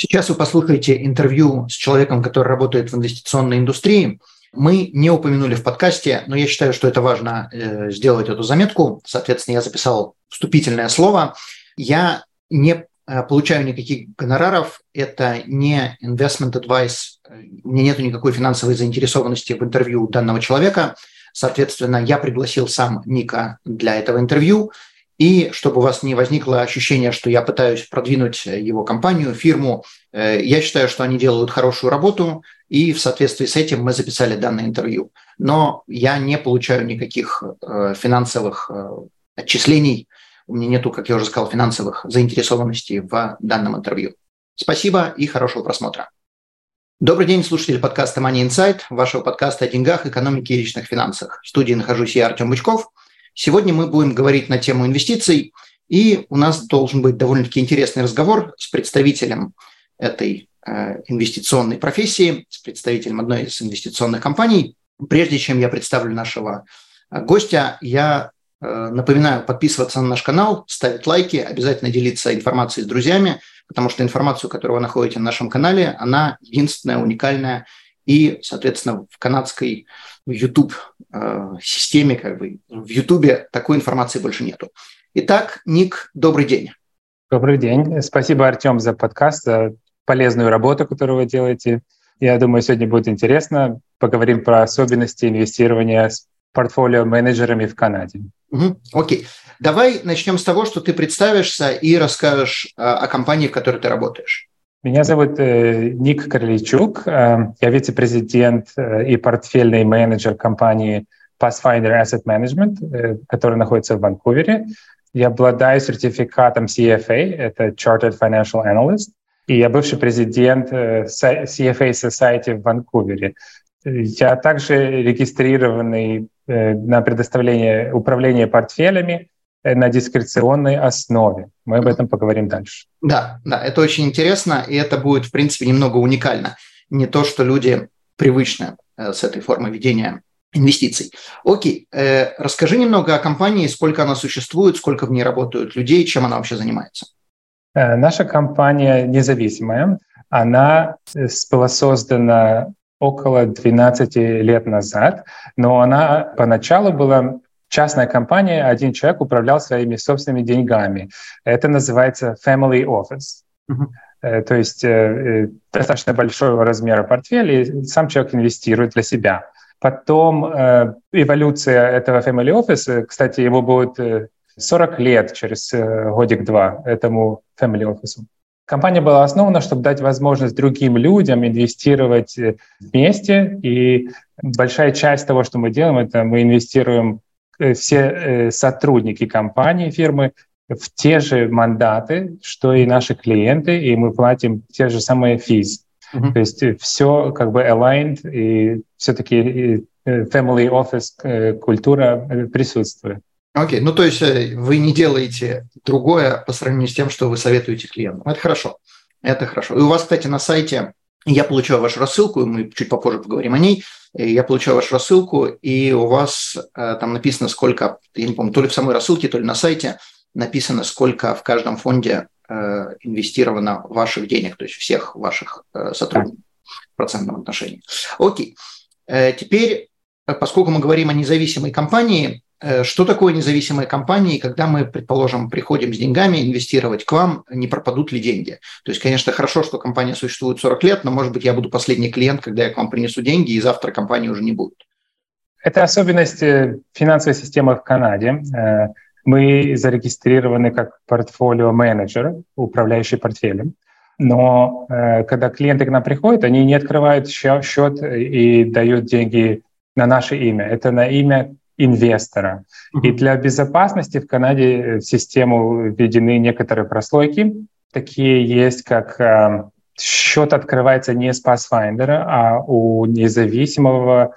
Сейчас вы послушаете интервью с человеком, который работает в инвестиционной индустрии. Мы не упомянули в подкасте, но я считаю, что это важно э, сделать эту заметку. Соответственно, я записал вступительное слово. Я не э, получаю никаких гонораров, это не investment advice, у меня нет никакой финансовой заинтересованности в интервью данного человека. Соответственно, я пригласил сам Ника для этого интервью. И чтобы у вас не возникло ощущение, что я пытаюсь продвинуть его компанию, фирму, э, я считаю, что они делают хорошую работу, и в соответствии с этим мы записали данное интервью. Но я не получаю никаких э, финансовых э, отчислений, у меня нету, как я уже сказал, финансовых заинтересованностей в данном интервью. Спасибо и хорошего просмотра. Добрый день, слушатели подкаста Money Insight, вашего подкаста о деньгах, экономике и личных финансах. В студии нахожусь я, Артем Бычков – Сегодня мы будем говорить на тему инвестиций, и у нас должен быть довольно-таки интересный разговор с представителем этой э, инвестиционной профессии, с представителем одной из инвестиционных компаний. Прежде чем я представлю нашего э, гостя, я э, напоминаю подписываться на наш канал, ставить лайки, обязательно делиться информацией с друзьями, потому что информацию, которую вы находите на нашем канале, она единственная, уникальная и, соответственно, в канадской YouTube э, системе, как бы в YouTube такой информации больше нету. Итак, Ник, добрый день. Добрый день. Спасибо, Артем, за подкаст, за полезную работу, которую вы делаете. Я думаю, сегодня будет интересно. Поговорим про особенности инвестирования с портфолио-менеджерами в Канаде. Угу, окей. Давай начнем с того, что ты представишься и расскажешь э, о компании, в которой ты работаешь. Меня зовут э, Ник Короличук. Э, я вице-президент э, и портфельный менеджер компании Pathfinder Asset Management, э, которая находится в Ванкувере. Я обладаю сертификатом CFA, это Chartered Financial Analyst, и я бывший президент CFA Society в Ванкувере. Я также регистрированный на предоставление управления портфелями на дискреционной основе. Мы об этом поговорим дальше. Да, да, это очень интересно, и это будет, в принципе, немного уникально. Не то, что люди привычны э, с этой формой ведения инвестиций. Окей, э, расскажи немного о компании, сколько она существует, сколько в ней работают людей, чем она вообще занимается. Э, наша компания независимая. Она э, была создана около 12 лет назад, но она поначалу была частная компания, один человек управлял своими собственными деньгами. Это называется family office. Uh-huh. То есть э, э, достаточно большого размера портфель, и сам человек инвестирует для себя. Потом эволюция этого family office, кстати, ему будет 40 лет через годик-два этому family office. Компания была основана, чтобы дать возможность другим людям инвестировать вместе, и большая часть того, что мы делаем, это мы инвестируем Э, все э, сотрудники компании, фирмы в те же мандаты, что и наши клиенты, и мы платим те же самые физ. Mm-hmm. То есть все как бы aligned, и все-таки family office культура присутствует. Окей, okay. ну то есть вы не делаете другое по сравнению с тем, что вы советуете клиентам. Это хорошо. Это хорошо. И у вас, кстати, на сайте я получаю вашу рассылку, мы чуть попозже поговорим о ней. Я получаю вашу рассылку, и у вас э, там написано, сколько, я не помню, то ли в самой рассылке, то ли на сайте написано, сколько в каждом фонде э, инвестировано ваших денег, то есть всех ваших э, сотрудников в процентном отношении. Окей. Теперь, поскольку мы говорим о независимой компании, что такое независимая компания, и когда мы, предположим, приходим с деньгами инвестировать к вам, не пропадут ли деньги? То есть, конечно, хорошо, что компания существует 40 лет, но, может быть, я буду последний клиент, когда я к вам принесу деньги, и завтра компании уже не будет. Это особенность финансовой системы в Канаде. Э, мы зарегистрированы как портфолио-менеджер, управляющий портфелем. Но э, когда клиенты к нам приходят, они не открывают счет и дают деньги на наше имя. Это на имя инвестора. И для безопасности в Канаде в систему введены некоторые прослойки. Такие есть, как э, счет открывается не с Pathfinder, а у независимого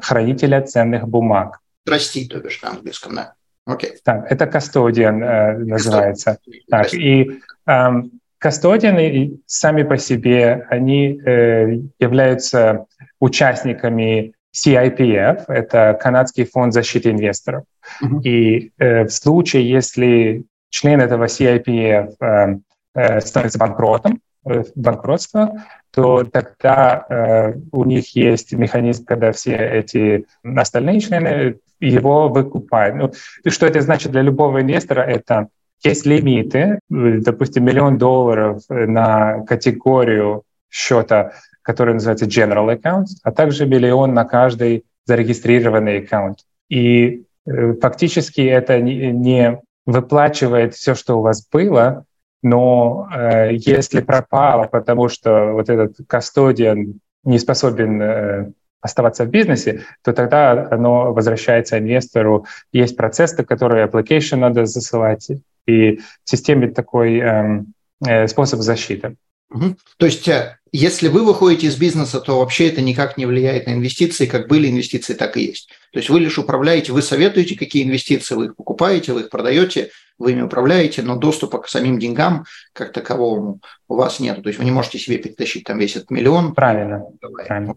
хранителя ценных бумаг. Трасти, то бишь на английском, да. Okay. Так, это custodian э, называется. Custodian. Так, и эм, Кастодианы сами по себе, они э, являются участниками CIPF, это Канадский фонд защиты инвесторов. Uh-huh. И э, в случае, если член этого CIPF э, э, становится банкротом, э, банкротство, то тогда э, у них есть механизм, когда все эти остальные члены его выкупают. Ну, что это значит для любого инвестора? Это есть лимиты, допустим, миллион долларов на категорию счета, который называется General Account, а также миллион на каждый зарегистрированный аккаунт. И э, фактически это не выплачивает все, что у вас было, но э, если пропало, потому что вот этот кастодиан не способен э, оставаться в бизнесе, то тогда оно возвращается инвестору. Есть процессы, которые application надо засылать, и в системе такой эм, э, способ защиты. Угу. То есть, э, если вы выходите из бизнеса, то вообще это никак не влияет на инвестиции, как были инвестиции, так и есть. То есть вы лишь управляете, вы советуете, какие инвестиции вы их покупаете, вы их продаете, вы ими управляете, но доступа к самим деньгам как таковому у вас нет. То есть вы не можете себе перетащить там весь этот миллион. Правильно. Правильно.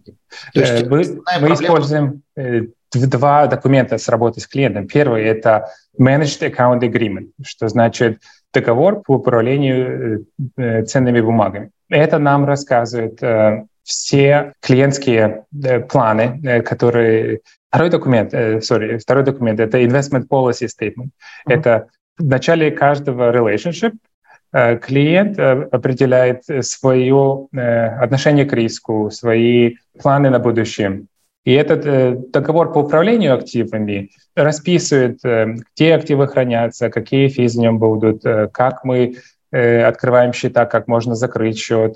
То есть, э, мы, мы используем э, два документа с работы с клиентом. Первый — это Managed Account Agreement, что значит договор по управлению э, ценными бумагами. Это нам рассказывает все клиентские планы, которые... Второй документ, sorry, второй документ — это Investment Policy Statement. Mm-hmm. Это в начале каждого relationship э, клиент э, определяет свое э, отношение к риску, свои планы на будущее. И этот договор по управлению активами расписывает, где активы хранятся, какие физы в нем будут, как мы открываем счета, как можно закрыть счет,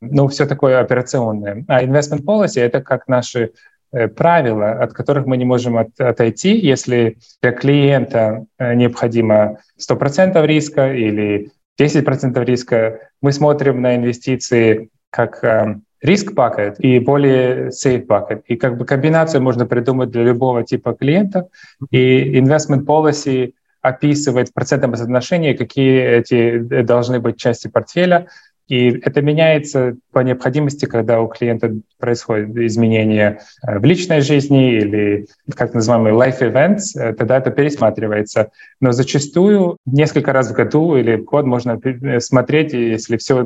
ну, все такое операционное. А investment policy — это как наши Э, правила, от которых мы не можем от, отойти, если для клиента э, необходимо 100% риска или 10% риска. Мы смотрим на инвестиции как э, риск пакет и более safe пакет. И как бы комбинацию можно придумать для любого типа клиента. И investment policy описывает в процентном соотношении, какие эти должны быть части портфеля, и это меняется по необходимости, когда у клиента происходит изменение э, в личной жизни или как называемый life events, э, тогда это пересматривается. Но зачастую несколько раз в году или в год можно э, смотреть, если все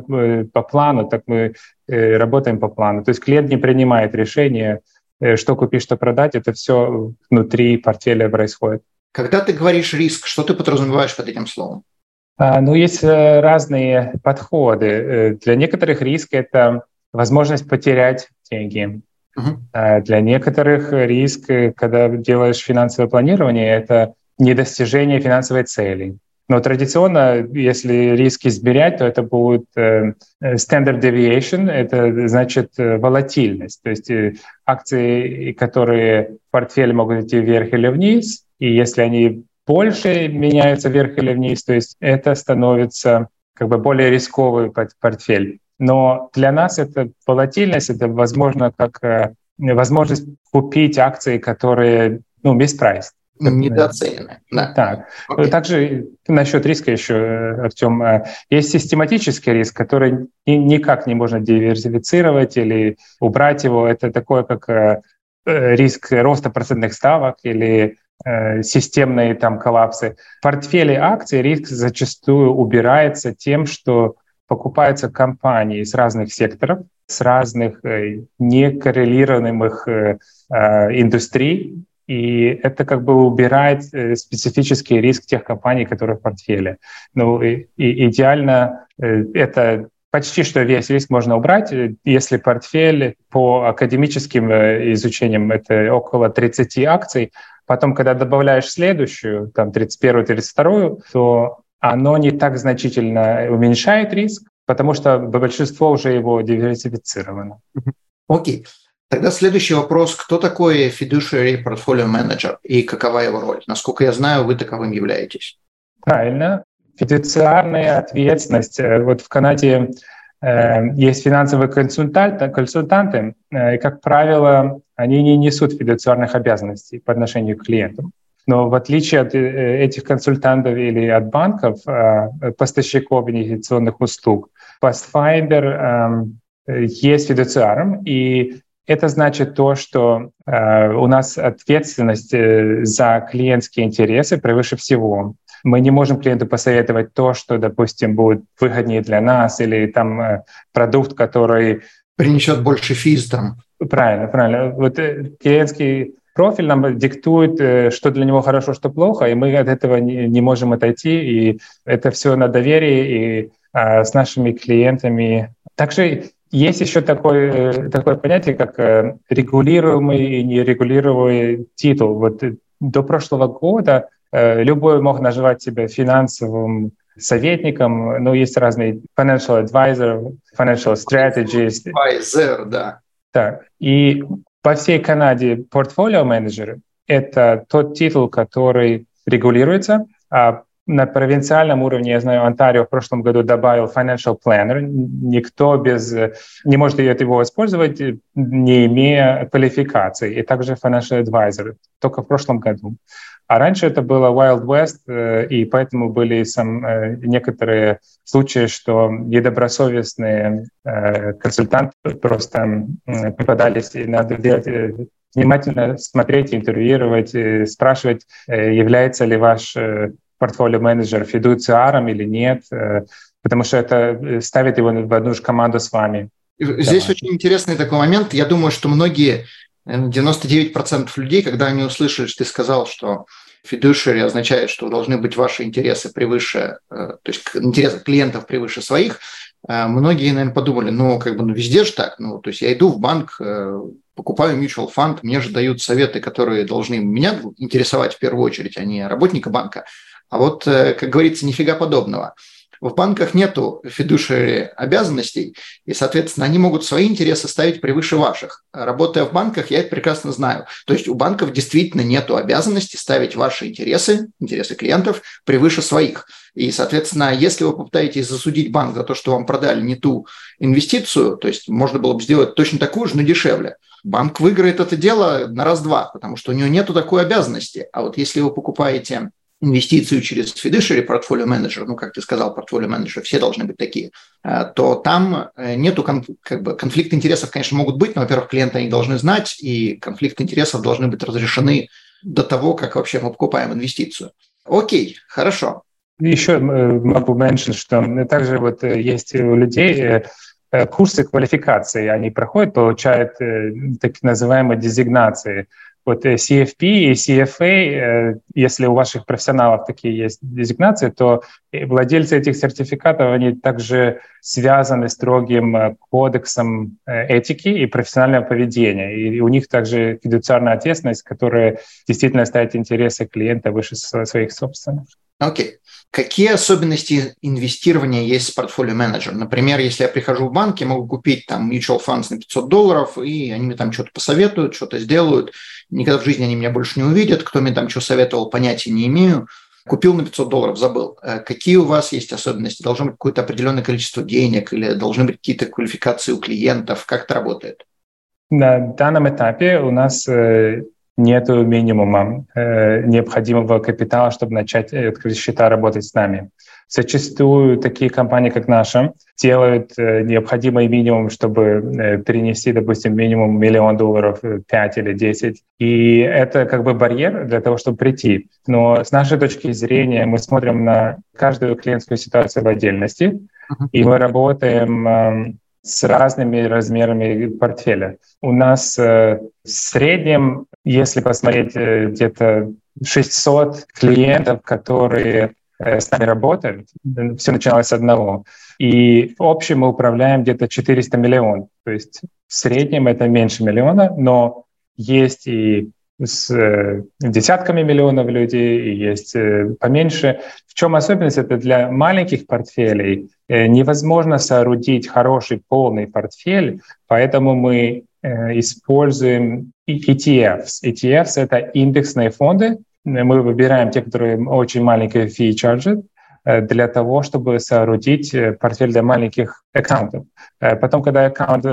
по плану, так мы работаем по плану. То есть клиент не принимает решение, что купить, что продать, это все внутри портфеля происходит. Когда ты говоришь риск, что ты подразумеваешь под этим словом? А, ну, есть э, разные подходы. Э, для некоторых риск — это возможность потерять деньги. Uh-huh. Для некоторых риск, э, когда делаешь финансовое планирование, это недостижение финансовой цели. Но традиционно, если риски измерять, то это будет standard deviation, это значит волатильность. То есть акции, которые в портфеле могут идти вверх или вниз, и если они больше меняются вверх или вниз, то есть это становится как бы более рисковый портфель. Но для нас это волатильность, это возможно как э, возможность купить акции, которые ну, бесpriced. Недооценены. Да. Так. Okay. Также насчет риска еще, э, Артем, э, есть систематический риск, который никак не можно диверсифицировать или убрать его. Это такое, как риск роста процентных ставок или системные там коллапсы. В портфеле акций риск зачастую убирается тем, что покупаются компании с разных секторов, с разных э, некоррелируемых э, индустрий, и это как бы убирает специфический риск тех компаний, которые в портфеле. Ну, и, и идеально это почти что весь риск можно убрать, если портфель по академическим изучениям это около 30 акций, Потом, когда добавляешь следующую, там 31-ю, 32-ю, то оно не так значительно уменьшает риск, потому что большинство уже его диверсифицировано. Окей. Okay. Тогда следующий вопрос. Кто такой fiduciary portfolio manager и какова его роль? Насколько я знаю, вы таковым являетесь. Правильно. Фидуциарная ответственность. Э, вот в Канаде Есть финансовые консультанты, консультанты, и, как правило, они не несут фидуциарных обязанностей по отношению к клиентам. Но в отличие от этих консультантов или от банков, поставщиков инвестиционных услуг, Pathfinder есть фидуциаром, и это значит то, что э, у нас ответственность э, за клиентские интересы превыше всего. Мы не можем клиенту посоветовать то, что, допустим, будет выгоднее для нас, или там э, продукт, который... Принесет больше физ там. Правильно, правильно. Вот э, клиентский профиль нам диктует, э, что для него хорошо, что плохо, и мы от этого не, не можем отойти, и это все на доверии и э, с нашими клиентами. Также есть еще такое, такое понятие, как регулируемый и нерегулируемый титул. Вот до прошлого года любой мог называть себя финансовым советником, но есть разные financial advisor, financial strategist. Advisor, да. Так. И по всей Канаде портфолио менеджеры — это тот титул, который регулируется, а на провинциальном уровне, я знаю, Онтарио в прошлом году добавил financial planner. Никто без, не может его использовать, не имея квалификации. И также financial advisor, только в прошлом году. А раньше это было Wild West, э, и поэтому были сам, э, некоторые случаи, что недобросовестные э, консультанты просто попадались, и надо делать внимательно смотреть, интервьюировать, спрашивать, является ли ваш портфолио-менеджер фидуциаром или нет, потому что это ставит его в одну же команду с вами. Здесь Давай. очень интересный такой момент. Я думаю, что многие, 99% людей, когда они услышали, что ты сказал, что фидушери означает, что должны быть ваши интересы превыше, э, то есть интересы клиентов превыше своих, многие, наверное, подумали, ну, как бы, ну, везде же так, ну, то есть я иду в банк, покупаю mutual фонд, мне же дают советы, которые должны меня интересовать в первую очередь, а не работника банка. А вот, э, как говорится, нифига подобного. В банках нету фидушери обязанностей, и, соответственно, они могут свои интересы ставить превыше ваших. Работая в банках, я это прекрасно знаю. То есть у банков действительно нету обязанности ставить ваши интересы, интересы клиентов, превыше своих. И, соответственно, если вы попытаетесь засудить банк за то, что вам продали не ту инвестицию, то есть можно было бы сделать точно такую же, но дешевле, банк выиграет это дело на раз-два, потому что у него нету такой обязанности. А вот если вы покупаете инвестицию через fiduciary портфолио менеджер, ну, как ты сказал, портфолио менеджер, все должны быть такие, э, то там э, нету как бы конфликт интересов, конечно, могут быть, но, во-первых, клиенты они должны знать, и конфликт интересов должны быть разрешены до того, как вообще мы покупаем инвестицию. Окей, хорошо. Еще э, могу mention, что также вот есть у людей курсы квалификации, они проходят, получают так называемые дезигнации вот э, CFP и CFA, э, если у ваших профессионалов такие есть дезигнации, то владельцы этих сертификатов, они также связаны строгим э, кодексом этики и профессионального поведения. И у них также фидуциарная ответственность, которая действительно ставит интересы клиента выше своих собственных. Окей. Okay. Какие особенности инвестирования есть с портфолио менеджер? Например, если я прихожу в банк, я могу купить там mutual funds на 500 долларов, и они мне там что-то посоветуют, что-то сделают. Никогда в жизни они меня больше не увидят. Кто мне там что советовал, понятия не имею. Купил на 500 долларов, забыл. Э, какие у вас есть особенности? Должно быть какое-то определенное количество денег или должны быть какие-то квалификации у клиентов? Как это работает? На данном этапе у нас э, нет минимума э, необходимого капитала, чтобы начать э, открыть счета, работать с нами. Зачастую такие компании, как наша, делают э, необходимый минимум, чтобы э, перенести, допустим, минимум миллион долларов, 5 э, или 10. И это как бы барьер для того, чтобы прийти. Но с нашей точки зрения мы смотрим на каждую клиентскую ситуацию в отдельности, и мы работаем эм, с разными размерами портфеля. У нас э, в среднем, если посмотреть, э, где-то 600 клиентов, которые э, с нами работают. Все начиналось с одного. И в общем мы управляем где-то 400 миллионов. То есть в среднем это меньше миллиона, но есть и с э, десятками миллионов людей, и есть поменьше. В чем особенность? Это для маленьких портфелей невозможно соорудить хороший полный портфель, поэтому мы используем ETFs. ETFs — это индексные фонды. Мы выбираем те, которые очень маленькие fee charge, для того, чтобы соорудить портфель для маленьких аккаунтов. Потом, когда аккаунт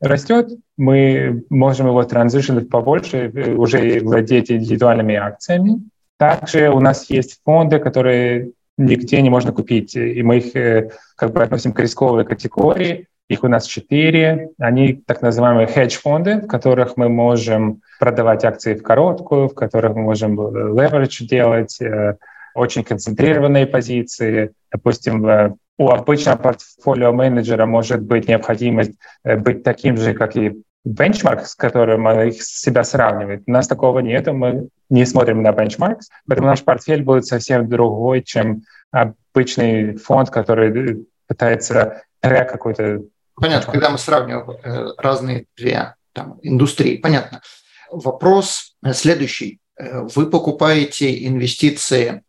растет, мы можем его транзишнуть побольше, уже владеть индивидуальными акциями. Также у нас есть фонды, которые нигде не можно купить, и мы их как бы относим к рисковой категории. Их у нас четыре. Они так называемые хедж-фонды, в которых мы можем продавать акции в короткую, в которых мы можем leverage делать, э, очень концентрированные позиции. Допустим, э, у обычного портфолио менеджера может быть необходимость э, быть таким же, как и бенчмарк, с которым их себя сравнивает. У нас такого нет, мы не смотрим на бенчмарк, поэтому наш портфель будет совсем другой, чем обычный фонд, который пытается трек какой-то Понятно, когда мы сравниваем э, разные две там, индустрии, понятно. Вопрос э, следующий. Э, вы покупаете инвестиции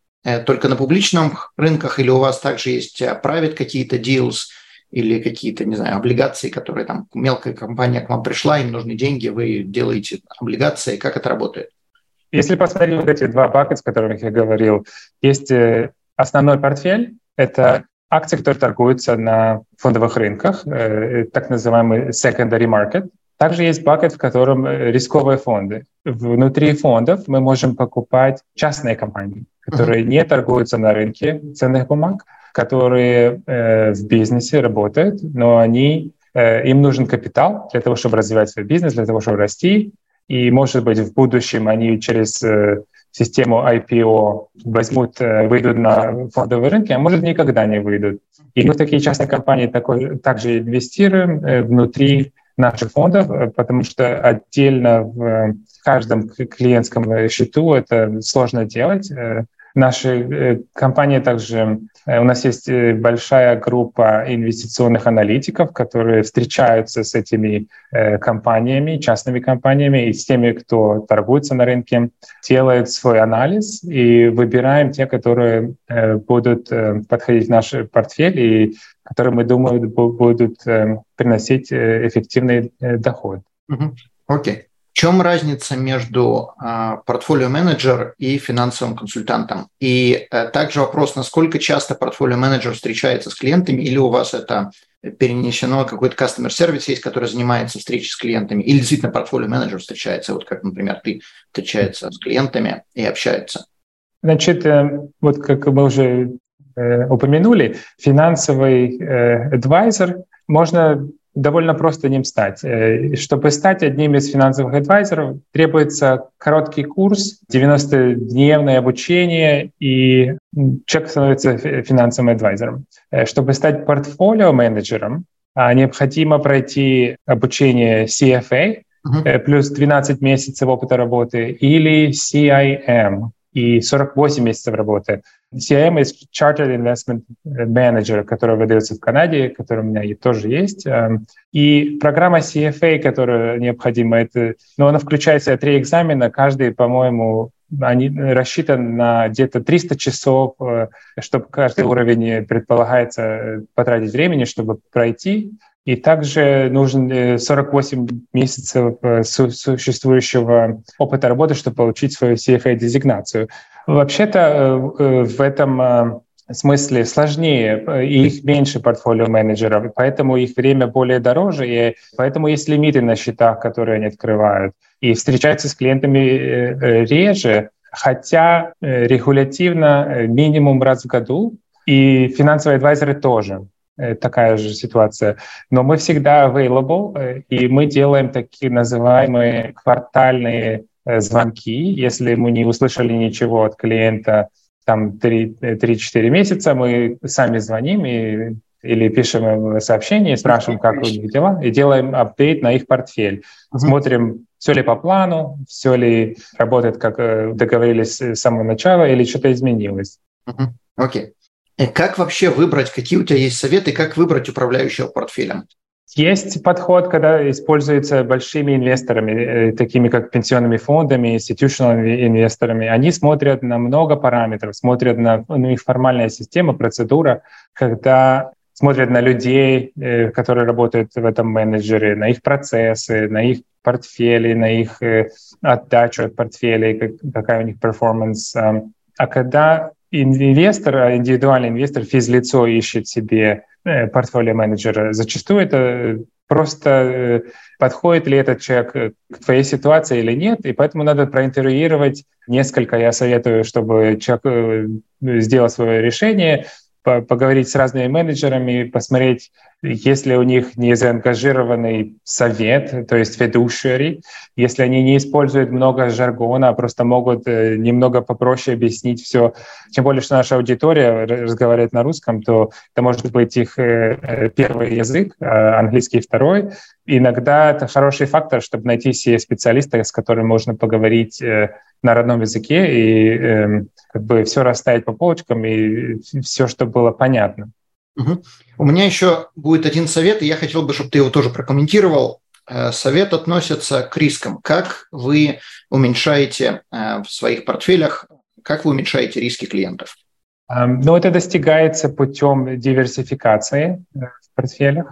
только на публичных рынках или у вас также есть private какие-то deals или какие-то, не знаю, облигации, которые там мелкая компания к вам пришла, им нужны деньги, вы делаете облигации, как это работает? Если посмотреть вот эти два бакета, о которых я говорил, есть основной портфель, это акции, которые торгуются на фондовых рынках, э, так называемый secondary market. Также есть бакет, в котором э, рисковые фонды. Внутри фондов мы можем покупать частные компании, которые не торгуются на рынке ценных бумаг, которые э, в бизнесе работают, но они, э, им нужен капитал для того, чтобы развивать свой бизнес, для того, чтобы расти. И, может быть, в будущем они через э, систему IPO возьмут, э, выйдут на фондовые рынки, а может никогда не выйдут. И мы в такие частные компании такой, также инвестируем э, внутри наших фондов, э, потому что отдельно в каждом клиентском счету это сложно делать. Наши э, компании также, э, у нас есть э, большая группа инвестиционных аналитиков, которые встречаются с этими компаниями, частными компаниями и с теми, кто торгуется на рынке, делают свой анализ и выбираем те, которые будут подходить в наш портфель и которые, мы думаем, будут приносить эффективный доход. Окей. Okay чем разница между э, портфолио-менеджер и финансовым консультантом? И э, также вопрос, насколько часто портфолио-менеджер встречается с клиентами, или у вас это перенесено, какой-то customer сервис есть, который занимается встречей с клиентами, или действительно портфолио-менеджер встречается, вот как, например, ты встречается с клиентами и общается? Значит, э, вот как мы уже э, упомянули, финансовый адвайзер можно довольно просто ним стать. Э, чтобы стать одним из финансовых адвайзеров, требуется короткий курс, 90-дневное обучение, и человек становится финансовым адвайзером. Э, чтобы стать портфолио-менеджером, а, необходимо пройти обучение CFA, uh-huh. плюс 12 месяцев опыта работы, или CIM, и 48 месяцев работы. CIM есть Chartered Investment Manager, который выдается в Канаде, который у меня тоже есть. Эм, и программа CFA, которая необходима, это, ну, она включает в себя три экзамена, каждый, по-моему, они рассчитан на где-то 300 часов, э, чтобы каждый уровень предполагается э, потратить времени, чтобы пройти. И также нужен 48 э, месяцев э, существующего опыта работы, чтобы получить свою CFA-дезигнацию. Вообще-то э, в этом смысле сложнее, их меньше портфолио менеджеров, поэтому их время более дороже, и поэтому есть лимиты на счетах, которые они открывают. И встречаются с клиентами реже, хотя регулятивно минимум раз в году, и финансовые адвайзеры тоже. Э, такая же ситуация. Но мы всегда available, э, и мы делаем такие называемые квартальные э, звонки. Если мы не услышали ничего от клиента там 3-4 месяца, мы сами звоним и или пишем сообщение, спрашиваем, как у них дела, и делаем апдейт на их портфель. Uh-huh. Смотрим, все ли по плану, все ли работает, как договорились с самого начала, или что-то изменилось. Окей. Uh-huh. Okay. Э, как вообще выбрать, какие у тебя есть советы, как выбрать управляющего портфелем? Есть подход, когда используется большими инвесторами, э, такими как пенсионными фондами, institutional инвесторами. Они смотрят на много параметров, смотрят на ну, их формальная система, процедура, когда смотрят на людей, э, которые работают в этом менеджере, на их процессы, на их портфели, на их отдачу от портфелей, какая у них перформанс. А когда инвестор, индивидуальный инвестор, физлицо ищет себе портфолио менеджера, зачастую это просто э, подходит ли этот человек э, к твоей ситуации или нет, и поэтому надо проинтервьюировать несколько. Я советую, чтобы человек э, сделал свое решение, поговорить с разными менеджерами, посмотреть, есть ли у них не заангажированный совет, то есть ведущий, если они не используют много жаргона, а просто могут э, немного попроще объяснить все. Тем более, что наша аудитория разговаривает на русском, то это может быть их э, э, первый язык, а английский второй. Иногда это хороший фактор, чтобы найти себе специалиста, с которым можно поговорить на родном языке и э, как бы все расставить по полочкам и все, чтобы было понятно. Угу. У меня еще будет один совет, и я хотел бы, чтобы ты его тоже прокомментировал. Э, совет относится к рискам. Как вы уменьшаете э, в своих портфелях, как вы уменьшаете риски клиентов? Ну, это достигается путем диверсификации э, в портфелях.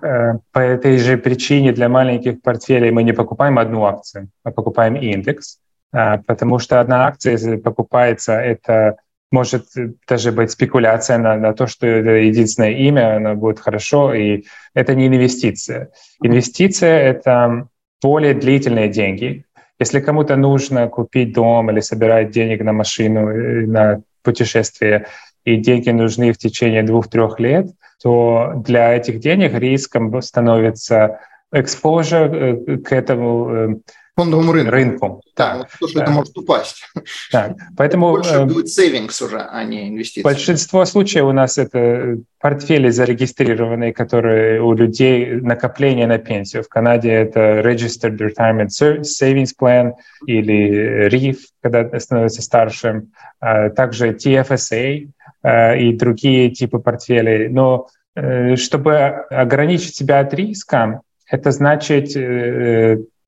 По этой же причине для маленьких портфелей мы не покупаем одну акцию, а покупаем индекс. А, потому что одна акция, покупается, это может даже быть спекуляция на, на то, что это единственное имя, оно будет хорошо, и это не инвестиция. Инвестиция — это более длительные деньги. Если кому-то нужно купить дом или собирать денег на машину, э, на путешествие, и деньги нужны в течение двух-трех лет, то для этих денег риском становится exposure э, к этому фондовому рынку. рынку. Да, вот то, что да. это может упасть. Так, поэтому больше э, будет сейвингс уже, а не инвестиции. Большинство случаев у нас это портфели зарегистрированные, которые у людей накопление на пенсию. В Канаде это Registered Retirement Savings Plan или RIF, когда становится старшим. А также TFSA э, и другие типы портфелей. Но э, чтобы ограничить себя от риска, это значит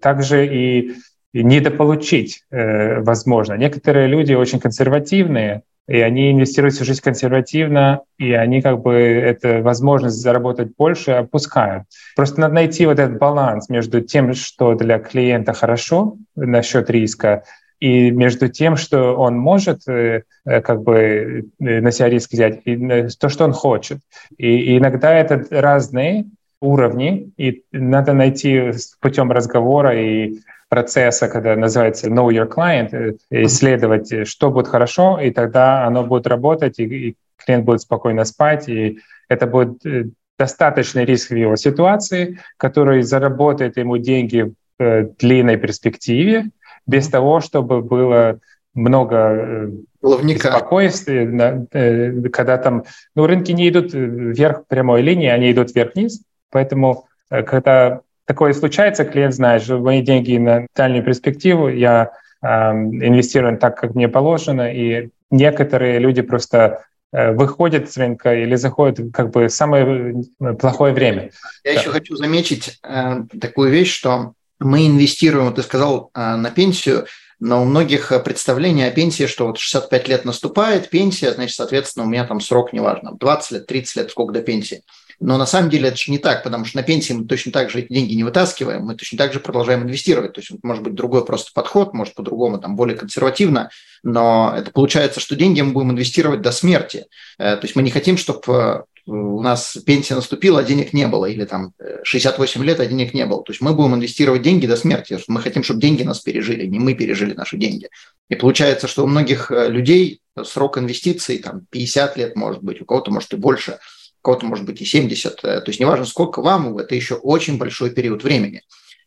также и недополучить, э, возможно. Некоторые люди очень консервативные, и они инвестируют всю жизнь консервативно, и они как бы эту возможность заработать больше опускают. Просто надо найти вот этот баланс между тем, что для клиента хорошо насчет риска, и между тем, что он может э, э, как бы на себя риск взять, и то, что он хочет. И, и иногда это разные, уровни, и надо найти путем разговора и процесса, когда называется Know Your Client, э, исследовать, что будет хорошо, и тогда оно будет работать, и, и клиент будет спокойно спать, и это будет э, достаточный риск в его ситуации, который заработает ему деньги в э, длинной перспективе, без того, чтобы было много Плавника. спокойствия, когда там, ну, рынки не идут вверх прямой линии, они идут вверх-вниз, Поэтому, э, когда такое случается, клиент знает, что мои деньги на дальнюю перспективу, я э, инвестирую так, как мне положено, и некоторые люди просто э, выходят с рынка или заходят как бы в самое э, плохое время. Я да. еще хочу заметить э, такую вещь, что мы инвестируем, ты сказал, э, на пенсию, но у многих представление о пенсии, что вот 65 лет наступает, пенсия, значит, соответственно, у меня там срок, неважно, 20 лет, 30 лет, сколько до пенсии. Но на самом деле это же не так, потому что на пенсии мы точно так же эти деньги не вытаскиваем, мы точно так же продолжаем инвестировать. То есть может быть другой просто подход, может по-другому, там более консервативно, но это получается, что деньги мы будем инвестировать до смерти. Э, то есть мы не хотим, чтобы э, у нас пенсия наступила, а денег не было, или там 68 э, лет, а денег не было. То есть мы будем инвестировать деньги до смерти. Мы хотим, чтобы деньги нас пережили, не мы пережили наши деньги. И получается, что у многих людей срок инвестиций там 50 лет, может быть, у кого-то, может, и больше – кого-то может быть и 70, э, то есть неважно, сколько вам, это еще очень большой период времени.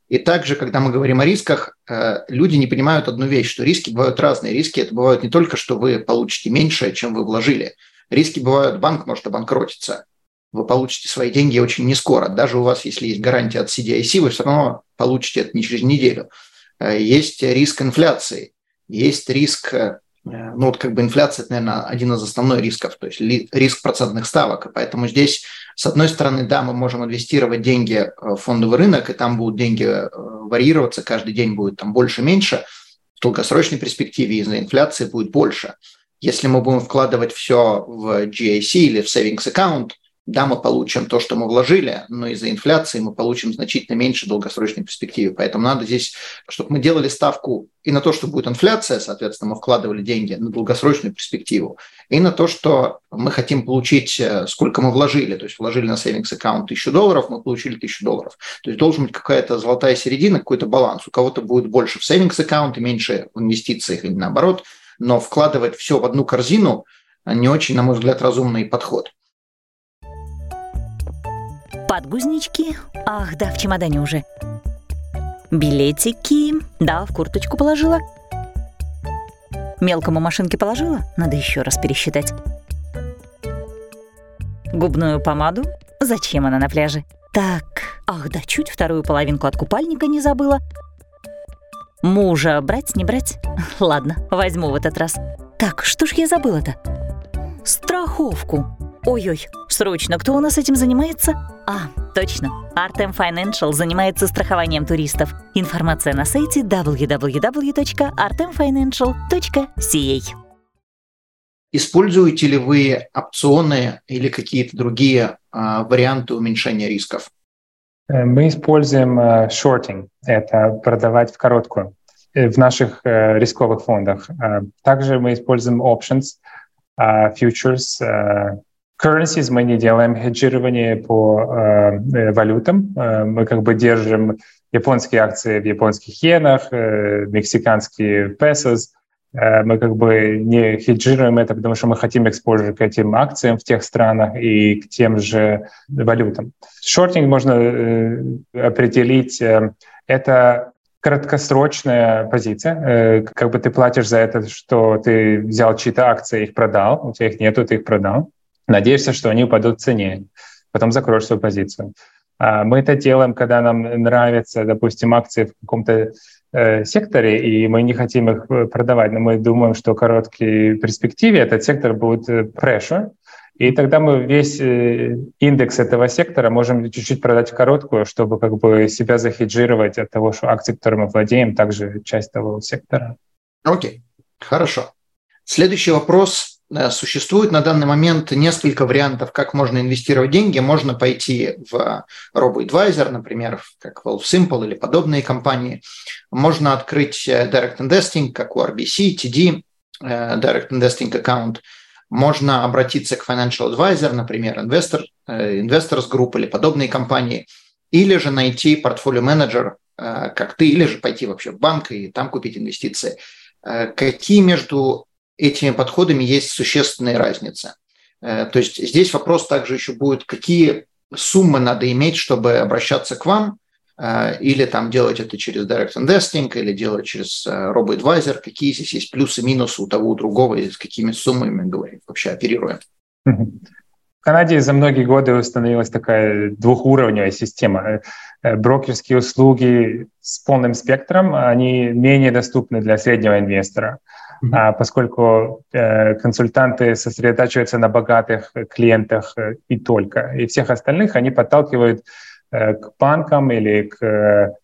И также, когда мы говорим о рисках, э, люди не понимают одну вещь, что риски бывают разные. Риски это бывают не только, что вы получите меньше, чем вы вложили. Риски бывают, банк может обанкротиться. Вы получите свои деньги очень не скоро. Даже у вас, если есть гарантия от CDIC, вы все равно получите это не через неделю. Э, есть риск инфляции, есть риск ну вот как бы инфляция, это, наверное, один из основных рисков, то есть риск процентных ставок. Поэтому здесь, с одной стороны, да, мы можем инвестировать деньги э, в фондовый рынок, и там будут деньги э, варьироваться, каждый день будет там больше-меньше. В долгосрочной перспективе из-за инфляции будет больше. Если мы будем вкладывать все в GIC или в savings account, да, мы получим то, что мы вложили, но из-за инфляции мы получим значительно меньше в долгосрочной перспективе. Поэтому надо здесь, чтобы мы делали ставку и на то, что будет инфляция, соответственно, мы вкладывали деньги на долгосрочную перспективу, и на то, что мы хотим получить, э, сколько мы вложили. То есть вложили на savings аккаунт 1000 долларов, мы получили 1000 долларов. То есть должен быть какая-то золотая середина, какой-то баланс. У кого-то будет больше в savings аккаунт и меньше в инвестициях или наоборот. Но вкладывать все в одну корзину не очень, на мой взгляд, разумный подход. Подгузнички? Ах, да, в чемодане уже. Билетики? Да, в курточку положила. Мелкому машинке положила? Надо еще раз пересчитать. Губную помаду? Зачем она на пляже? Так, ах да, чуть вторую половинку от купальника не забыла. Мужа брать, не брать? Ладно, возьму в этот раз. Так, что ж я забыла-то? Страховку. Ой-ой, срочно, кто у нас этим занимается? А, точно, Artem Financial занимается страхованием туристов. Информация на сайте www.artemfinancial.ca Используете ли вы опционы или какие-то другие а, варианты уменьшения рисков? Э, мы используем uh, shorting, это продавать в короткую э, в наших рисковых фондах. Также мы используем options, futures, currencies мы не делаем хеджирование по э, валютам. Э, мы как бы держим японские акции в японских иенах, э, мексиканские песос. Э, мы как бы не хеджируем это, потому что мы хотим экспозицию к этим акциям в тех странах и к тем же валютам. Шортинг можно э, определить. Э, это краткосрочная позиция. Э, как бы ты платишь за это, что ты взял чьи-то акции, их продал, у тебя их нету, ты их продал. Надеешься, что они упадут в цене, потом закроешь свою позицию. А мы это делаем, когда нам нравятся, допустим, акции в каком-то э, секторе, и мы не хотим их э, продавать, но мы думаем, что в короткой перспективе этот сектор будет э, pressure, и тогда мы весь э, индекс этого сектора можем чуть-чуть продать в короткую, чтобы как бы себя захеджировать от того, что акции, которые мы владеем, также часть того сектора. Окей, okay. хорошо. Следующий вопрос Существует на данный момент несколько вариантов, как можно инвестировать деньги. Можно пойти в RoboAdvisor, например, как Simple или подобные компании. Можно открыть э, Direct Investing, как у RBC, TD, э, Direct Investing аккаунт. Можно обратиться к Financial Advisor, например, Investor, э, Investors Group или подобные компании. Или же найти портфолио менеджер, как ты, или же пойти вообще в банк и там купить инвестиции. Какие между этими подходами есть существенная разница. Э, то есть здесь вопрос также еще будет, какие суммы надо иметь, чтобы обращаться к вам, э, или там делать это через Direct Investing, или делать через э, RoboAdvisor, какие здесь есть плюсы и минусы у того, у другого, и с какими суммами говорим, вообще оперируем. В Канаде за многие годы установилась такая двухуровневая система. Брокерские услуги с полным спектром, они менее доступны для среднего инвестора mm-hmm. поскольку э, консультанты сосредотачиваются на богатых клиентах э, и только. И всех остальных они подталкивают э, к банкам или к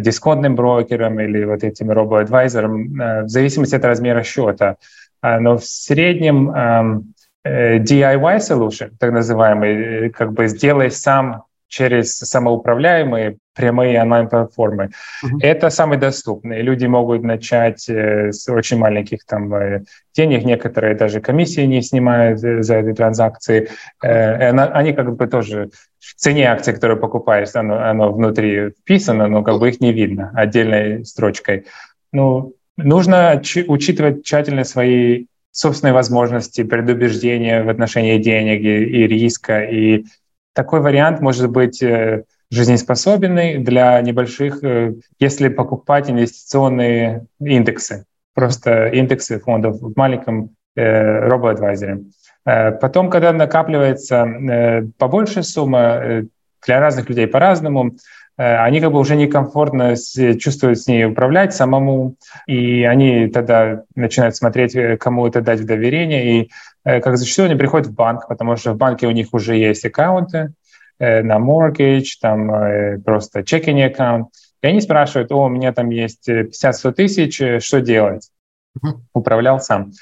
дисконтным брокерам или вот этим робо-адвайзерам в зависимости от размера счета. А, но в среднем эм, DIY solution, так называемый, как бы сделай сам через самоуправляемые прямые онлайн-платформы. Uh-huh. Это самый доступный. Люди могут начать э, с очень маленьких там э, денег, некоторые даже комиссии не снимают э, за эти транзакции. Они как бы тоже в цене акций, которую покупаешь, оно, оно внутри вписано, но как бы их не видно отдельной строчкой. Ну, нужно учитывать тщательно свои собственные возможности, предубеждения в отношении денег и, и риска, и такой вариант может быть жизнеспособный для небольших, э, если покупать инвестиционные индексы, просто индексы фондов в маленьком э, робо-адвайзере. Потом, когда накапливается побольше сумма, для разных людей по-разному, они как бы уже некомфортно чувствуют с ней управлять самому, и они тогда начинают смотреть, кому это дать в доверение, и Э, как зачастую они приходят в банк, потому что в банке у них уже есть аккаунты э, на mortgage, там э, просто checking аккаунт, и они спрашивают, о, у меня там есть 50-100 тысяч, что делать? Управлял сам.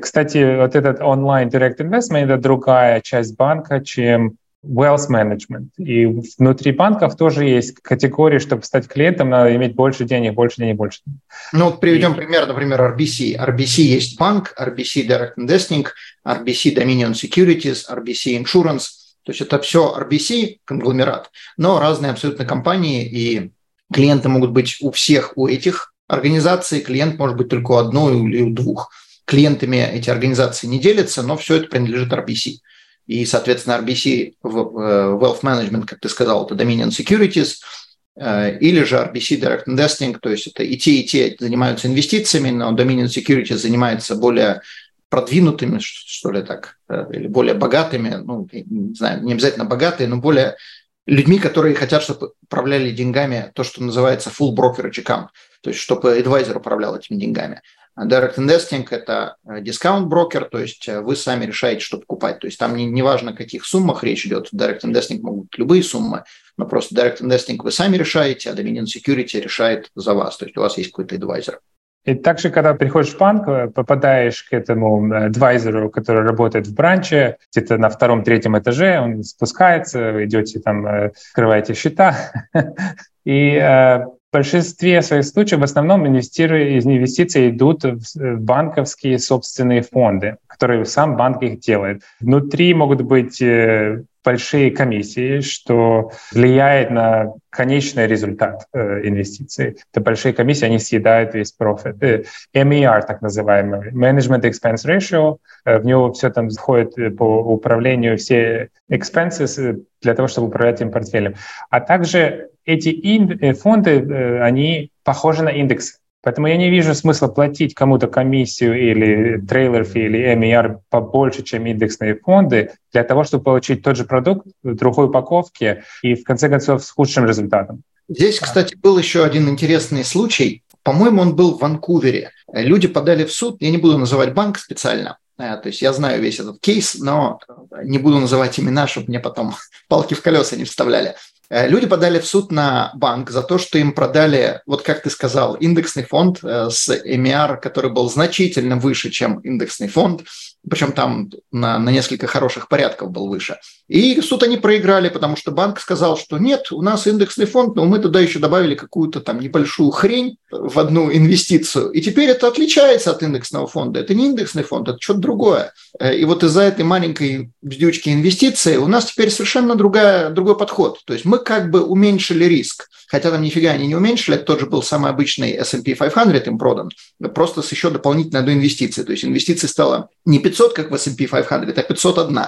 Кстати, вот этот онлайн direct investment — это другая часть банка, чем wealth management. И внутри банков тоже есть категории, чтобы стать клиентом, надо иметь больше денег, больше денег, больше. Ну, вот приведем и... пример, например, RBC. RBC есть банк, RBC Direct Investing, RBC Dominion Securities, RBC Insurance. То есть это все RBC, конгломерат, но разные абсолютно компании, и клиенты могут быть у всех у этих организаций, клиент может быть только у одной или у двух. Клиентами эти организации не делятся, но все это принадлежит RBC. И, соответственно, RBC э, Wealth Management, как ты сказал, это Dominion Securities, э, или же RBC Direct Investing, то есть это и те, и те занимаются инвестициями, но Dominion Securities занимается более продвинутыми, что ли так, э, или более богатыми, ну, не знаю, не обязательно богатые, но более людьми, которые хотят, чтобы управляли деньгами то, что называется full brokerage account, то есть чтобы advisor управлял этими деньгами. Direct Investing – это дискаунт-брокер, то есть э, вы сами решаете, что покупать. То есть там не, не важно, о каких суммах речь идет. Direct Investing могут быть любые суммы, но просто Direct Investing вы сами решаете, а Dominion Security решает за вас. То есть у вас есть какой-то адвайзер. И также, когда приходишь в банк, э, попадаешь к этому адвайзеру, который работает в бранче, где-то на втором-третьем этаже, он спускается, идете там, э, открываете счета, и в большинстве своих случаев в основном инвестиции идут в банковские собственные фонды, которые сам банк их делает. Внутри могут быть э, большие комиссии, что влияет на конечный результат э, инвестиций. Это большие комиссии, они съедают весь профит. Э, MER, так называемый, Management Expense Ratio, э, в него все там входит э, по управлению все expenses э, для того, чтобы управлять этим портфелем. А также эти э, фонды, э, они похожи на индексы. Поэтому я не вижу смысла платить кому-то комиссию или трейлер или MER побольше, чем индексные фонды, для того, чтобы получить тот же продукт в другой упаковке и, в конце концов, с худшим результатом. Здесь, кстати, был еще один интересный случай. По-моему, он был в Ванкувере. Люди подали в суд, я не буду называть банк специально, э, то есть я знаю весь этот кейс, но не буду называть имена, чтобы мне потом палки в колеса не вставляли. Э, люди подали в суд на банк за то, что им продали, вот как ты сказал, индексный фонд э, с MER, который был значительно выше, чем индексный фонд, причем там на, на несколько хороших порядков был выше. И суд они проиграли, потому что банк сказал, что нет, у нас индексный фонд, но мы туда еще добавили какую-то там небольшую хрень в одну инвестицию. И теперь это отличается от индексного фонда. Это не индексный фонд, это что-то другое. Э, и вот из-за этой маленькой бздючки инвестиции у нас теперь совершенно другая, другой подход. То есть мы как бы уменьшили риск. Хотя там нифига они не уменьшили, это тот же был самый обычный S&P 500 им продан, просто с еще дополнительной одной инвестицией. То есть инвестиций стало не 500, как в S&P 500, а 501.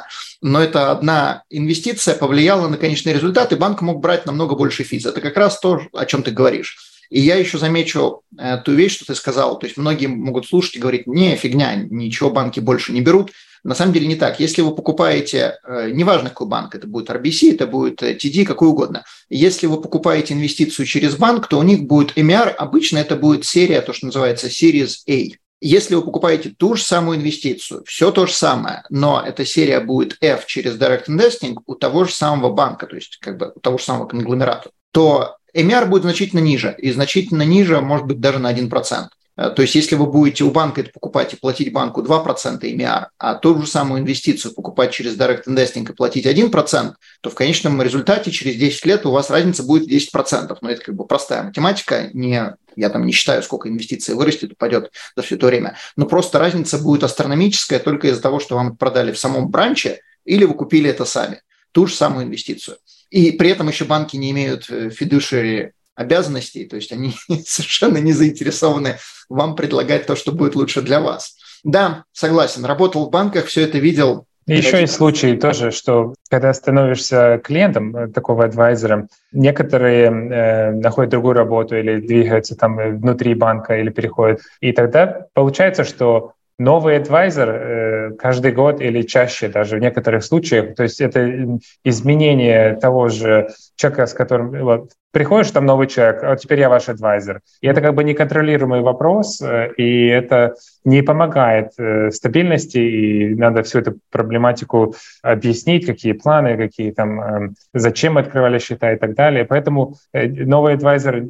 Но эта одна инвестиция повлияла на конечный результат, и банк мог брать намного больше физ. Это как раз то, о чем ты говоришь. И я еще замечу э, ту вещь, что ты сказал. То есть многие могут слушать и говорить, не, фигня, ничего банки больше не берут. На самом деле не так. Если вы покупаете, э, неважно какой банк, это будет RBC, это будет TD, какой угодно. Если вы покупаете инвестицию через банк, то у них будет MER, обычно это будет серия, то, что называется Series A. Если вы покупаете ту же самую инвестицию, все то же самое, но эта серия будет F через Direct Investing у того же самого банка, то есть как бы у того же самого конгломерата, то MER будет значительно ниже, и значительно ниже может быть даже на 1%. Э, то есть если вы будете у банка это покупать и платить банку 2% MER, а ту же самую инвестицию покупать через Direct Investing и платить 1%, то в конечном результате через 10 лет у вас разница будет 10%. Но это как бы простая математика, не, я там не считаю, сколько инвестиций вырастет, упадет за все это время. Но просто разница будет астрономическая только из-за того, что вам продали в самом бранче или вы купили это сами, ту же самую инвестицию. И при этом еще банки не имеют fiduciary э, обязанностей, то есть они совершенно не заинтересованы вам предлагать то, что будет лучше для вас. Да, согласен, работал в банках, все это видел. Еще есть случаи тоже, что когда становишься клиентом э, такого адвайзера, некоторые э, находят другую работу или двигаются там внутри банка или переходят, и тогда получается, что новый адвайзер э, каждый год или чаще даже в некоторых случаях, то есть это изменение того же человека, с которым вот, приходишь, там новый человек, а теперь я ваш адвайзер. И это как бы неконтролируемый вопрос, э, и это не помогает э, стабильности, и надо всю эту проблематику объяснить, какие планы, какие там, э, зачем открывали счета и так далее. Поэтому э, новый адвайзер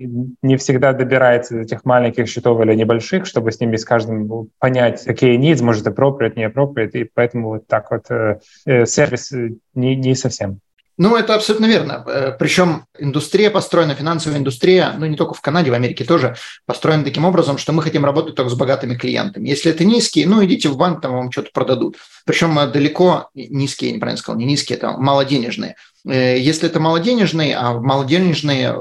не всегда добирается до этих маленьких счетов или небольших, чтобы с ними с каждым понять, какие needs, может, appropriate, не appropriate, и поэтому вот так вот сервис не, не совсем. Ну, это абсолютно верно. Э, Причем индустрия построена, финансовая индустрия, ну, не только в Канаде, в Америке тоже, построена таким образом, что мы хотим работать только с богатыми клиентами. Если это низкие, ну, идите в банк, там вам что-то продадут. Причем э, далеко низкие, неправильно сказал, не низкие, это малоденежные. Э, если это малоденежные, а малоденежные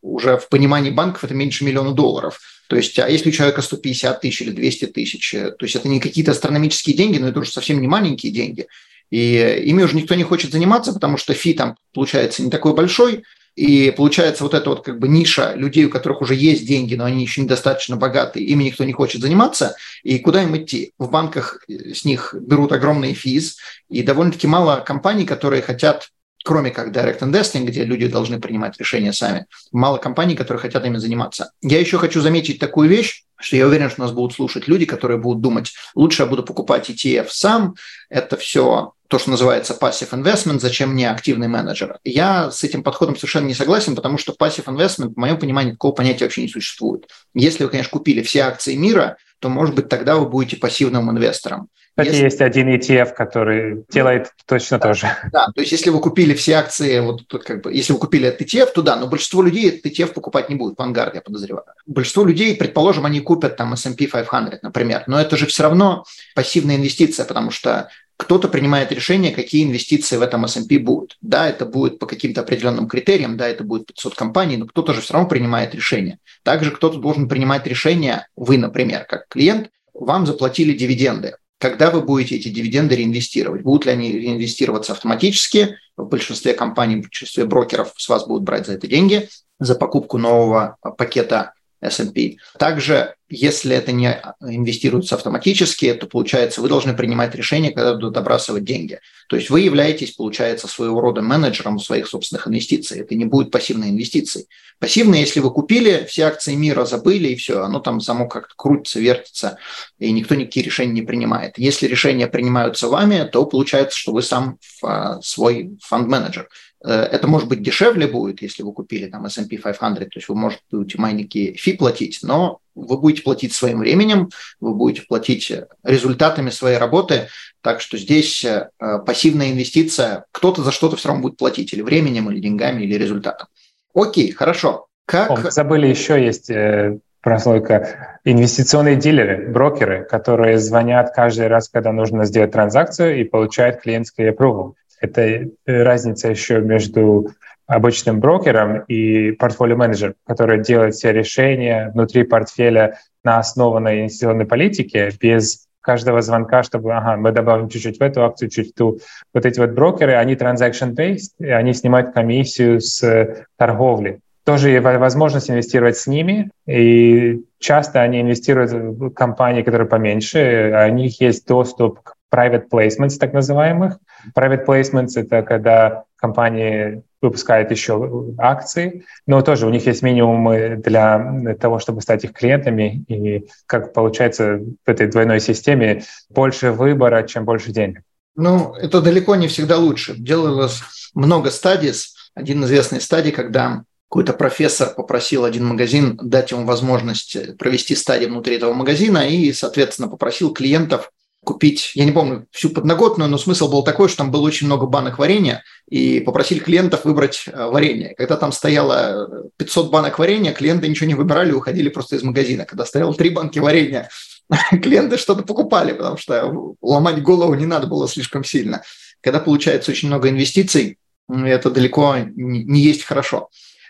уже в понимании банков это меньше миллиона долларов. То есть, а если у человека 150 тысяч или 200 тысяч, то есть это не какие-то астрономические деньги, но это уже совсем не маленькие деньги. И ими уже никто не хочет заниматься, потому что фи там получается не такой большой, и получается вот эта вот как бы ниша людей, у которых уже есть деньги, но они еще недостаточно богатые, ими никто не хочет заниматься. И куда им идти? В банках с них берут огромные физ, и довольно-таки мало компаний, которые хотят кроме как Direct Investing, где люди должны принимать решения сами, мало компаний, которые хотят ими заниматься. Я еще хочу заметить такую вещь, что я уверен, что нас будут слушать люди, которые будут думать, лучше я буду покупать ETF сам, это все то, что называется passive investment, зачем мне активный менеджер. Я с этим подходом совершенно не согласен, потому что passive investment, в моем понимании, такого понятия вообще не существует. Если вы, конечно, купили все акции мира, то, может быть, тогда вы будете пассивным инвестором. Кстати, если... есть один ETF, который делает точно да, то же. Да, то есть если вы купили все акции, вот как бы, если вы купили этот ETF, то да, но большинство людей этот ETF покупать не будет, Vanguard, я подозреваю. Большинство людей, предположим, они купят там S&P 500, например, но это же все равно пассивная инвестиция, потому что кто-то принимает решение, какие инвестиции в этом S&P будут. Да, это будет по каким-то определенным критериям, да, это будет 500 компаний, но кто-то же все равно принимает решение. Также кто-то должен принимать решение, вы, например, как клиент, вам заплатили дивиденды когда вы будете эти дивиденды реинвестировать. Будут ли они реинвестироваться автоматически? В большинстве компаний, в большинстве брокеров с вас будут брать за это деньги, за покупку нового пакета S&P. Также если это не инвестируется автоматически, то получается, вы должны принимать решение, когда будут добрасывать деньги. То есть вы являетесь, получается, своего рода менеджером своих собственных инвестиций. Это не будет пассивной инвестицией. Пассивные, если вы купили, все акции мира забыли, и все, оно там само как-то крутится, вертится, и никто никакие решения не принимает. Если решения принимаются вами, то получается, что вы сам а, свой фонд-менеджер. Э, это может быть дешевле будет, если вы купили там S&P 500, то есть вы можете маленькие фи платить, но вы будете платить своим временем, вы будете платить результатами своей работы, так что здесь э, пассивная инвестиция, кто-то за что-то все равно будет платить, или временем, или деньгами, или результатом. Окей, хорошо. Как... О, забыли, еще есть э, прослойка инвестиционные дилеры, брокеры, которые звонят каждый раз, когда нужно сделать транзакцию и получают клиентский approval. Это разница еще между обычным брокером и портфолио-менеджером, который делает все решения внутри портфеля на основанной инвестиционной политике без каждого звонка, чтобы, ага, мы добавим чуть-чуть в эту акцию, чуть в ту. Вот эти вот брокеры, они transaction-based, и они снимают комиссию с торговли. Тоже есть возможность инвестировать с ними, и часто они инвестируют в компании, которые поменьше, у них есть доступ к private placements, так называемых. Private placements — это когда компании выпускают еще акции, но тоже у них есть минимумы для того, чтобы стать их клиентами. И как получается в этой двойной системе больше выбора, чем больше денег. Ну, это далеко не всегда лучше. Делалось много стадий. Один известный стадий, когда какой-то профессор попросил один магазин дать ему возможность провести стадии внутри этого магазина и, соответственно, попросил клиентов купить, я не помню всю подноготную, но смысл был такой, что там было очень много банок варенья, и попросили клиентов выбрать э, варенье. Когда там стояло 500 банок варенья, клиенты ничего не выбирали, уходили просто из магазина. Когда стояло три банки варенья, клиенты что-то покупали, потому что ломать голову не надо было слишком сильно. Когда получается очень много инвестиций, это далеко не есть хорошо.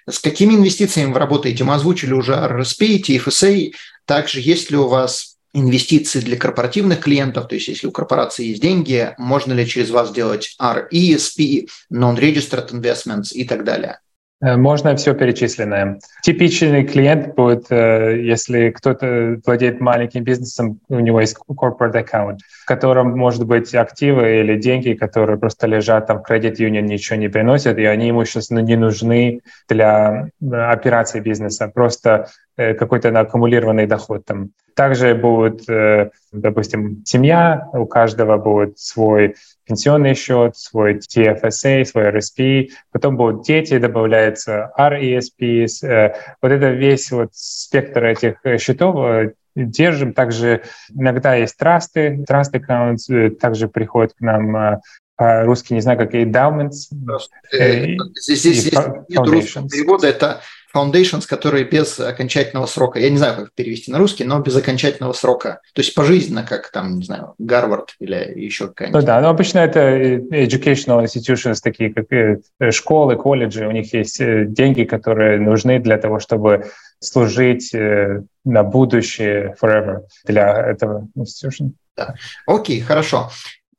С какими инвестициями вы работаете? Мы озвучили уже RSP, TFSA. Также есть ли у вас инвестиции для корпоративных клиентов, то есть если у корпорации есть деньги, можно ли через вас делать RESP, Non-Registered Investments и так далее? Э, можно все перечисленное. Типичный клиент будет, э, если кто-то владеет маленьким бизнесом, у него есть corporate account, в котором может быть активы или деньги, которые просто лежат там в кредит юнион, ничего не приносят, и они ему сейчас не нужны для э, операции бизнеса. Просто какой-то аккумулированный доход там. Также будет, допустим, семья, у каждого будет свой пенсионный счет, свой TFSA, свой RSP, потом будут дети, добавляется RESP. Э, вот это весь вот спектр этих э, счетов э, держим. Также иногда есть трасты, траст accounts, также приходят к нам по-русски не знаю, как endowments. Э, здесь, здесь есть русского перевода, это foundations, которые без окончательного срока, я не знаю, как перевести на русский, но без окончательного срока. То есть пожизненно, как там, не знаю, Гарвард или еще какая-нибудь. Ну да, но обычно это educational institutions, такие как э, школы, колледжи, у них есть э, деньги, которые нужны для того, чтобы служить на будущее forever для этого institution. Да. Окей, хорошо.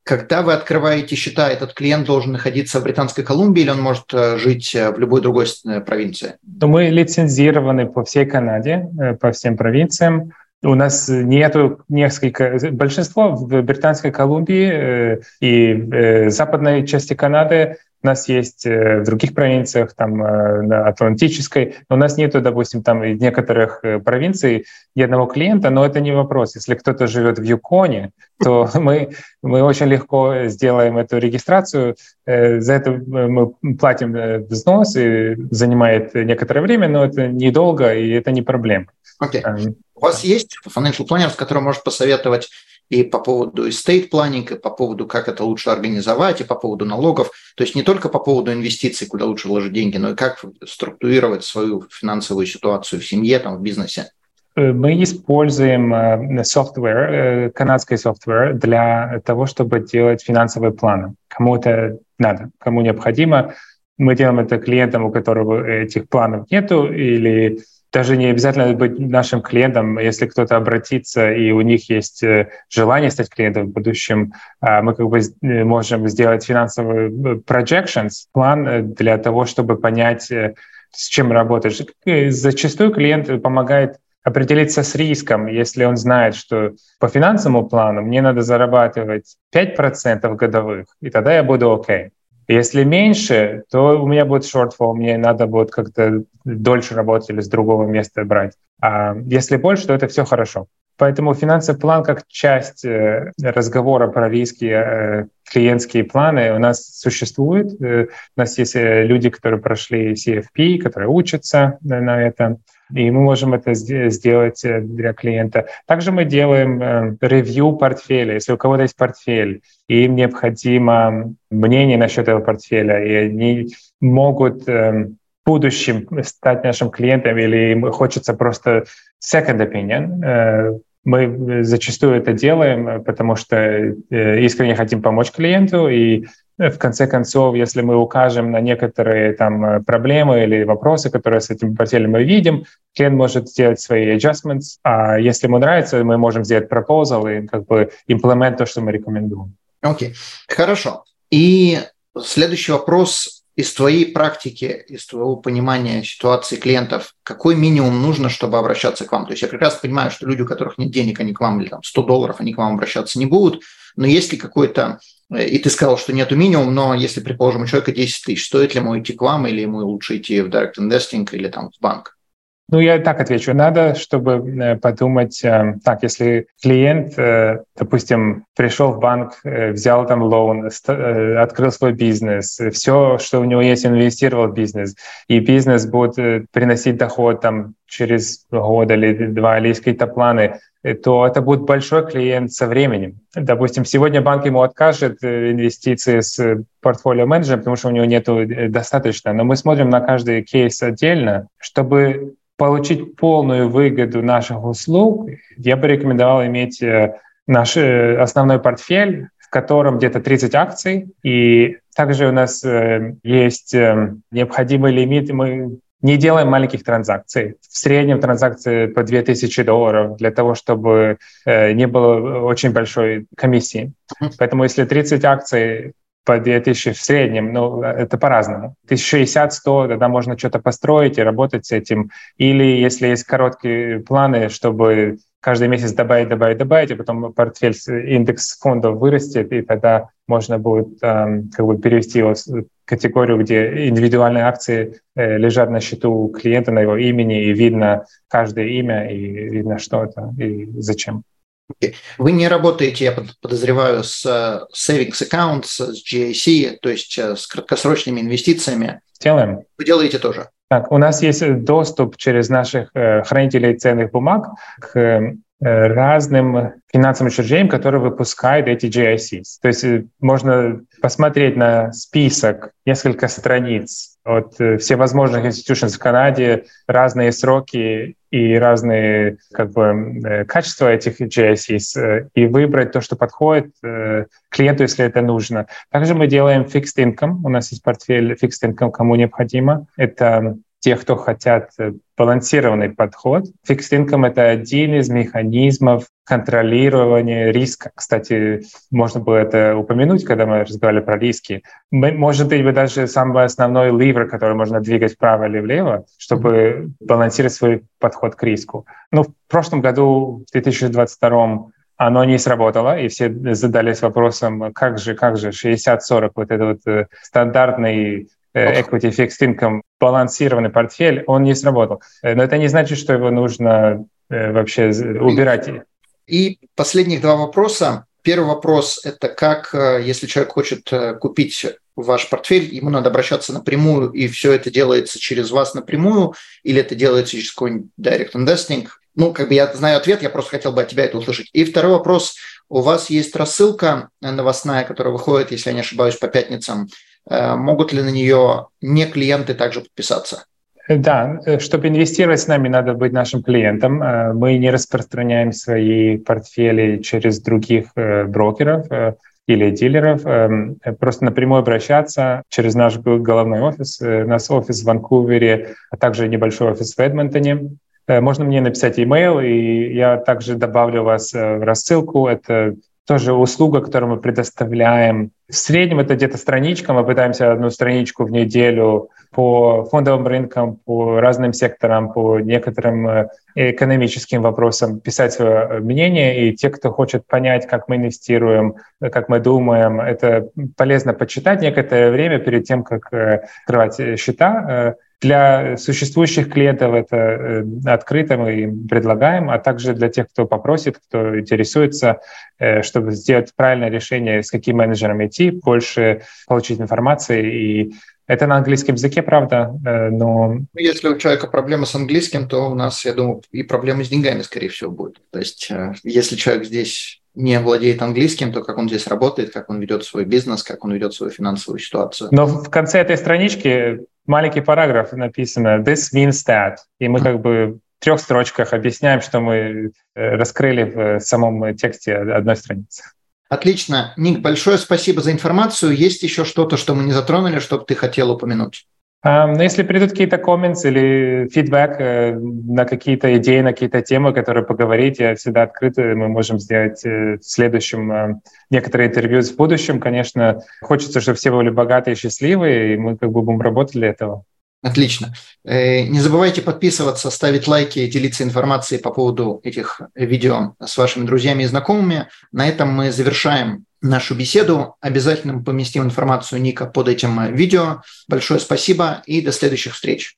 Когда вы открываете счета, этот клиент должен находиться в Британской Колумбии или он может э, жить э, в любой другой э, провинции? То мы лицензированы по всей Канаде, по всем провинциям. У нас нету несколько... Большинство в Британской Колумбии и западной части Канады у нас есть в других провинциях, там, на Атлантической, но у нас нету, допустим, там некоторых провинций ни одного клиента, но это не вопрос. Если кто-то живет в Юконе, то мы, мы очень легко сделаем эту регистрацию. За это мы платим взнос, и занимает некоторое время, но это недолго, и это не проблема. Okay. Эм, У вас есть financial planner, с которым может посоветовать и по поводу estate planning, и по поводу, как это лучше организовать, и по поводу налогов. То есть не только по поводу инвестиций, куда лучше вложить деньги, но и как структурировать свою финансовую ситуацию в семье, там, в бизнесе. Э, мы используем software, э, канадский software для того, чтобы делать финансовые планы. Кому это надо, кому необходимо. Мы делаем это клиентам, у которого этих планов нету, или даже не обязательно быть нашим клиентом, если кто-то обратится и у них есть э, желание стать клиентом в будущем, а, мы как бы э, можем сделать финансовый э, projections, план для того, чтобы понять, с чем работаешь. Зачастую клиент помогает определиться с риском, если он знает, что по финансовому плану мне надо зарабатывать 5% годовых, и тогда я буду окей. Okay. Если меньше, то у меня будет shortfall, мне надо будет как-то дольше работать или с другого места брать. А если больше, то это все хорошо. Поэтому финансовый план как часть э, разговора про риски, э, клиентские планы у нас существует. Э, у нас есть люди, которые прошли CFP, которые учатся на этом и мы можем это сделать э, для клиента. Также мы делаем э, ревью портфеля. Если у кого-то есть портфель, и им необходимо мнение насчет этого портфеля, и они могут э, в будущем стать нашим клиентом, или им хочется просто second opinion, мы зачастую это делаем, потому что искренне хотим помочь клиенту, и в конце концов, если мы укажем на некоторые там э, проблемы или вопросы, которые с этим портфелем мы видим, клиент может сделать свои adjustments, а если ему нравится, мы можем сделать proposal и как бы implement то, что мы рекомендуем. Окей, okay. хорошо. И следующий вопрос из твоей практики, из твоего понимания ситуации клиентов, какой минимум нужно, чтобы обращаться к вам? То есть я прекрасно понимаю, что люди, у которых нет денег, они к вам, или там 100 долларов, они к вам обращаться не будут, но есть ли какой-то и ты сказал, что нету минимум, но если, предположим, у человека 10 тысяч, стоит ли ему идти к вам или ему лучше идти в direct investing или там в банк? Ну, я так отвечу. Надо, чтобы э, подумать, э, так, если клиент, допустим, пришел в банк, взял там лоун, открыл свой бизнес, все, что у него есть, инвестировал в бизнес, и бизнес будет приносить доход там через год или два, или есть какие-то планы, то это будет большой клиент со временем. Допустим, сегодня банк ему откажет э, инвестиции с портфолио менеджером, потому что у него нет э, достаточно. Но мы смотрим на каждый кейс отдельно, чтобы получить полную выгоду наших услуг, я бы рекомендовал иметь э, наш основной портфель, в котором где-то 30 акций, и также у нас есть необходимый лимит. Мы не делаем маленьких транзакций. В среднем транзакции по 2000 долларов для того, чтобы э, не было очень большой комиссии. Поэтому если 30 акций по 2000 в среднем, ну, это по-разному. 1060-100, тогда можно что-то построить и работать с этим. Или если есть короткие планы, чтобы каждый месяц добавить, добавить, добавить, и потом портфель, индекс фондов вырастет, и тогда можно будет эм, как бы перевести его в категорию, где индивидуальные акции э, лежат на счету клиента, на его имени, и видно каждое имя, и видно, что это и зачем. Вы не работаете, я подозреваю, с э, savings accounts, с GIC, то есть э, с краткосрочными инвестициями. Делаем. Вы делаете тоже? Так, у нас есть доступ через наших э, хранителей ценных бумаг к разным финансовым учреждениям, которые выпускают эти GICs. То есть э, можно посмотреть на список, несколько страниц от всевозможных институций в Канаде, разные сроки и разные как бы, качества этих GICs и выбрать то, что подходит клиенту, если это нужно. Также мы делаем fixed income. У нас есть портфель fixed income, кому необходимо. Это те, кто хотят э, балансированный подход. Fixed income — это один из механизмов контролирования риска. Кстати, можно было это упомянуть, когда мы разговаривали про риски. Может быть, даже самый основной ливер, который можно двигать вправо или влево, чтобы балансировать свой подход к риску. Ну, в прошлом году, в 2022 оно не сработало, и все задались вопросом, как же, как же 60-40, вот этот вот э, стандартный equity fixed income, балансированный портфель, он не сработал. Э, но это не значит, что его нужно э, вообще убирать. И последних два вопроса. Первый вопрос – это как, если человек хочет купить ваш портфель, ему надо обращаться напрямую, и все это делается через вас напрямую, или это делается через какой-нибудь direct investing? Ну, как бы я знаю ответ, я просто хотел бы от тебя это услышать. И второй вопрос. У вас есть рассылка новостная, которая выходит, если я не ошибаюсь, по пятницам Э, могут ли на нее не клиенты также подписаться? Да, э, чтобы инвестировать с нами, надо быть нашим клиентом. Э, мы не распространяем свои портфели через других брокеров или дилеров. Просто напрямую обращаться через наш головной офис. У нас офис в Ванкувере, а также небольшой офис в Эдмонтоне. Можно мне написать email, и я также добавлю вас в рассылку. Это тоже услуга, которую мы предоставляем. В среднем это где-то страничка, мы пытаемся одну страничку в неделю по фондовым рынкам, по разным секторам, по некоторым э, экономическим вопросам писать свое мнение. И те, кто хочет понять, как мы инвестируем, как мы думаем, это полезно почитать некоторое время перед тем, как э, открывать счета. Для существующих клиентов это э, открыто мы им предлагаем, а также для тех, кто попросит, кто интересуется, э, чтобы сделать правильное решение, с каким менеджером идти, больше получить информации и это на английском языке, правда, э, но... Ну, если у человека проблемы с английским, то у нас, я думаю, и проблемы с деньгами, скорее всего, будут. То есть, если человек здесь не владеет английским, то как он здесь работает, как он ведет свой бизнес, как он ведет свою финансовую ситуацию. Но в конце этой странички маленький параграф написано «This means that», и мы как бы в трех строчках объясняем, что мы э, раскрыли в самом тексте одной страницы. Отлично. Ник, большое спасибо за информацию. Есть еще что-то, что мы не затронули, что ты хотел упомянуть? Но ну, если придут какие-то комменты или фидбэк на какие-то идеи, на какие-то темы, которые поговорить, я всегда открыт, мы можем сделать э, в следующем э, некоторые интервью в будущем. Конечно, хочется, чтобы все были богатые и счастливые, и мы как бы будем работать для этого. Отлично. Не забывайте подписываться, ставить лайки, делиться информацией по поводу этих видео с вашими друзьями и знакомыми. На этом мы завершаем нашу беседу. Обязательно поместим информацию Ника под этим видео. Большое спасибо и до следующих встреч.